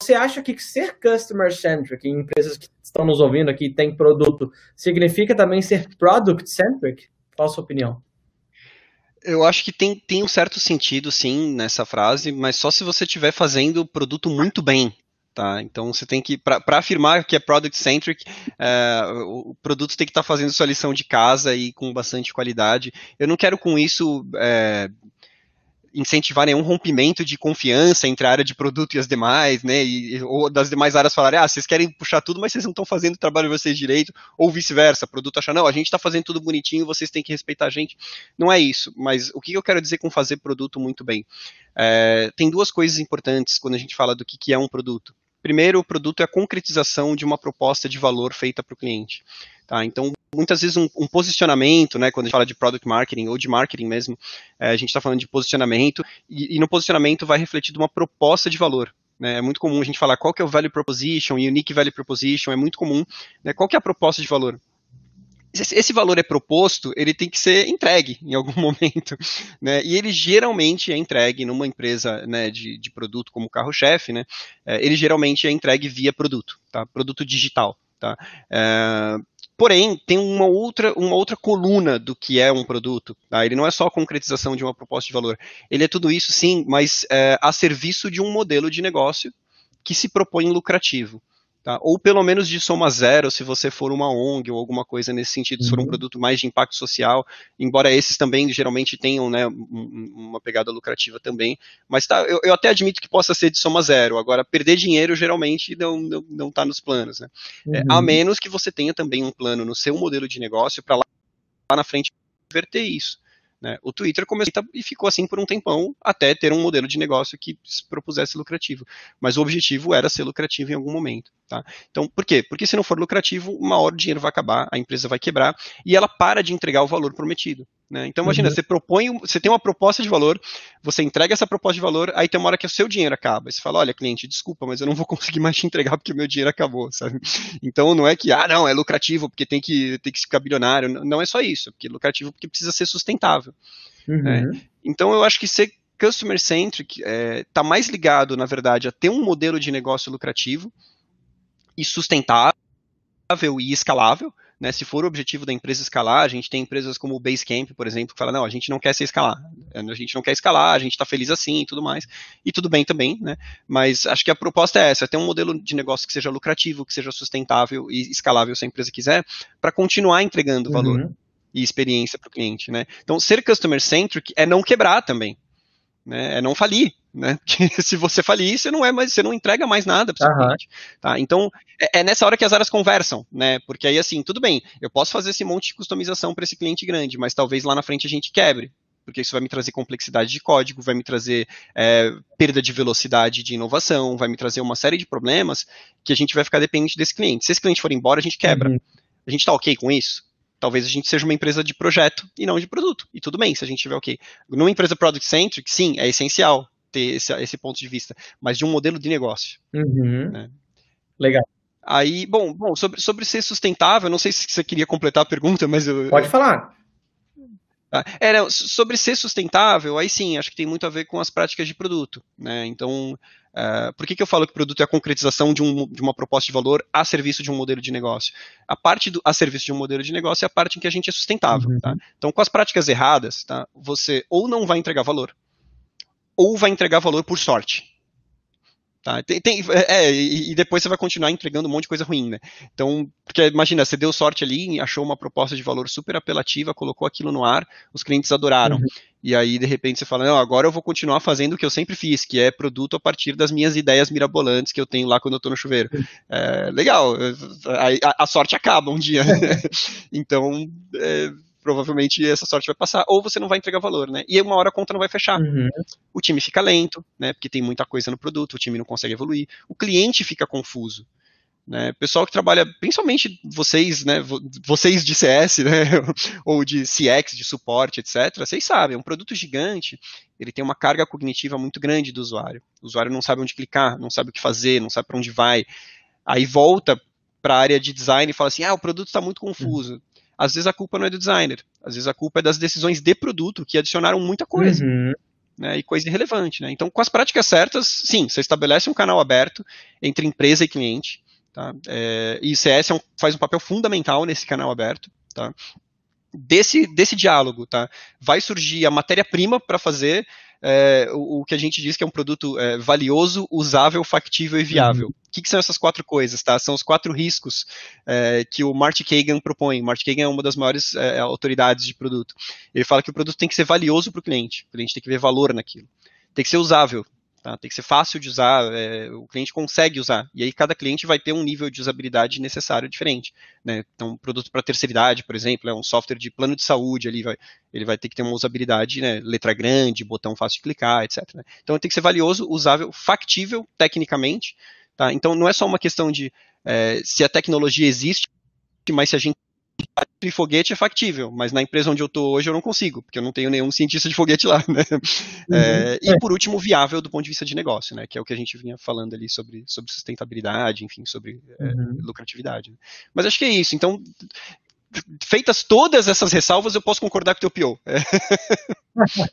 você acha que ser customer centric em empresas que estão nos ouvindo aqui tem produto significa também ser product centric? Qual a sua opinião? Eu acho que tem, tem um certo sentido, sim, nessa frase, mas só se você estiver fazendo o produto muito bem. Tá? Então você tem que, para afirmar que é product centric, é, o produto tem que estar tá fazendo sua lição de casa e com bastante qualidade. Eu não quero com isso é, incentivar nenhum rompimento de confiança entre a área de produto e as demais, né? E, ou das demais áreas falarem, ah, vocês querem puxar tudo, mas vocês não estão fazendo o trabalho de vocês direito, ou vice-versa, produto achar, não, a gente está fazendo tudo bonitinho, vocês têm que respeitar a gente. Não é isso, mas o que eu quero dizer com fazer produto muito bem? É, tem duas coisas importantes quando a gente fala do que, que é um produto. Primeiro, o produto é a concretização de uma proposta de valor feita para o cliente. Tá? Então, muitas vezes um, um, posicionamento, né, quando a gente fala de product marketing ou de marketing mesmo, é, a gente está falando de posicionamento e, e, no posicionamento vai refletir uma proposta de valor. Né? É muito comum a gente falar qual que é o value proposition, unique value proposition, é muito comum. Né? Qual que é a proposta de valor? esse valor é proposto, ele tem que ser entregue em algum momento, né? E ele geralmente é entregue numa empresa né, de, de produto como carro-chefe, né? É, ele geralmente é entregue via produto, tá? Produto digital, tá? É, porém, tem uma outra, uma outra coluna do que é um produto, tá? Ele não é só a concretização de uma proposta de valor. Ele é tudo isso, sim, mas é, a serviço de um modelo de negócio que se propõe lucrativo. Tá? Ou pelo menos de soma zero, se você for uma ONG ou alguma coisa nesse sentido, se for um uhum. produto mais de impacto social, embora esses também geralmente tenham né, uma pegada lucrativa também. Mas tá, eu, eu, até admito que possa ser de soma zero. Agora, perder dinheiro geralmente não está não, não tá nos planos. Né? Uhum. É, a uhum. menos que você tenha também um plano no seu modelo de negócio para lá, lá na frente inverter isso. Né? O Twitter começou e ficou assim por um tempão, até ter um modelo de negócio que se propusesse lucrativo. Mas o objetivo era ser lucrativo em algum momento. Tá? Então, por quê? Porque se não for lucrativo, uma hora o dinheiro vai acabar, a empresa vai quebrar e ela para de entregar o valor prometido. Né? Então, imagina, uhum. você propõe, você tem uma proposta de valor, você entrega essa proposta de valor, aí tem uma hora que o seu dinheiro acaba. Você fala, olha, cliente, desculpa, mas eu não vou conseguir mais te entregar porque o meu dinheiro acabou, sabe? Então, não é que, ah, não, é lucrativo porque tem que, tem que ficar bilionário. Não é só isso, porque é lucrativo porque precisa ser sustentável. Uhum. Né? Então, eu acho que ser customer centric está é, tá mais ligado, na verdade, a ter um modelo de negócio lucrativo, e sustentável e escalável. Né, se for o objetivo da empresa escalar, a gente tem empresas como o Basecamp, por exemplo, que fala, não, a gente não quer ser escalar, a gente não quer escalar, a gente está feliz assim e tudo mais, e tudo bem também, né, mas acho que a proposta é essa, é ter um modelo de negócio que seja lucrativo, que seja sustentável e escalável se a empresa quiser, para continuar entregando valor uhum. e experiência para o cliente, né. Então, ser customer-centric é não quebrar também, né, é não falir, né? Porque se você falir, você não é mais, você não entrega mais nada para o uhum. cliente. Tá? Então, é, é, nessa hora que as áreas conversam, né? Porque aí, assim, tudo bem, eu posso fazer esse monte de customização para esse cliente grande, mas talvez lá na frente a gente quebre. Porque isso vai me trazer complexidade de código, vai me trazer é, perda de velocidade de inovação, vai me trazer uma série de problemas que a gente vai ficar dependente desse cliente. Se esse cliente for embora, a gente quebra. Uhum. A gente está ok com isso? talvez a gente seja uma empresa de projeto e não de produto. E tudo bem se a gente tiver ok. Numa empresa product centric, sim, é essencial ter esse, esse ponto de vista, mas de um modelo de negócio. Uhum. Né? Legal. Aí, bom, bom sobre, sobre ser sustentável, não sei se você queria completar a pergunta, mas eu. Pode falar. Tá. É, não, sobre ser sustentável, aí sim, acho que tem muito a ver com as práticas de produto. Né? Então, uh, por que, que eu falo que produto é a concretização de, um, de uma proposta de valor a serviço de um modelo de negócio? A parte do, a serviço de um modelo de negócio é a parte em que a gente é sustentável. Uhum. Tá? Então, com as práticas erradas, tá? você ou não vai entregar valor, ou vai entregar valor por sorte. Tá? Tem, tem, é, e, depois você vai continuar entregando um monte de coisa ruim, né? Então, porque imagina, você deu sorte ali, achou uma proposta de valor super apelativa, colocou aquilo no ar, os clientes adoraram. Uhum. E aí, de repente, você fala, não, agora eu vou continuar fazendo o que eu sempre fiz, que é produto a partir das minhas ideias mirabolantes que eu tenho lá quando eu estou no chuveiro. É, legal, a, a, sorte acaba um dia. então, é, provavelmente essa sorte vai passar, ou você não vai entregar valor, né? E uma hora a conta não vai fechar. Uhum. O time fica lento, né? Porque tem muita coisa no produto, o time não consegue evoluir. O cliente fica confuso. Né, pessoal que trabalha, principalmente vocês, né, vocês de CS, né, ou de CX, de suporte, etc., vocês sabem, é um produto gigante, ele tem uma carga cognitiva muito grande do usuário. O usuário não sabe onde clicar, não sabe o que fazer, não sabe para onde vai. Aí volta para a área de design e fala assim, ah, o produto está muito confuso às vezes a culpa não é do designer, às vezes a culpa é das decisões de produto que adicionaram muita coisa. Uhum. né, e coisa irrelevante. Né? Então, com as práticas certas, sim, você estabelece um canal aberto entre empresa e cliente, tá? É, e ICS é um, faz um papel fundamental nesse canal aberto. Tá? Desse, desse diálogo, tá? vai surgir a matéria-prima para fazer é, o, o, que a gente diz que é um produto é, valioso, usável, factível e viável. Uhum. O que, que, são essas quatro coisas? Tá? São os quatro riscos é, que o Marty Kagan propõe. Marty Kagan é uma das maiores é, autoridades de produto. Ele fala que o produto tem que ser valioso para o cliente. O cliente tem que ver valor naquilo. Tem que ser usável. Tá? Tem que ser fácil de usar, é, o cliente consegue usar. E aí cada cliente vai ter um nível de usabilidade necessário diferente. Né? Então, um produto para terceira idade, por exemplo, é um software de plano de saúde, ali vai, ele vai ter que ter uma usabilidade, né, letra grande, botão fácil de clicar, etc. Né? Então tem que ser valioso, usável, factível tecnicamente. Tá? Então não é só uma questão de é, se a tecnologia existe, mas se a gente de foguete é factível, mas na empresa onde eu estou hoje eu não consigo, porque eu não tenho nenhum cientista de foguete lá, né? Uhum. É, e por último, viável do ponto de vista de negócio, né? Que é o que a gente vinha falando ali sobre, sobre sustentabilidade, enfim, sobre é, uhum. lucratividade. Mas acho que é isso. Então, feitas todas essas ressalvas, eu posso concordar com o teu PO.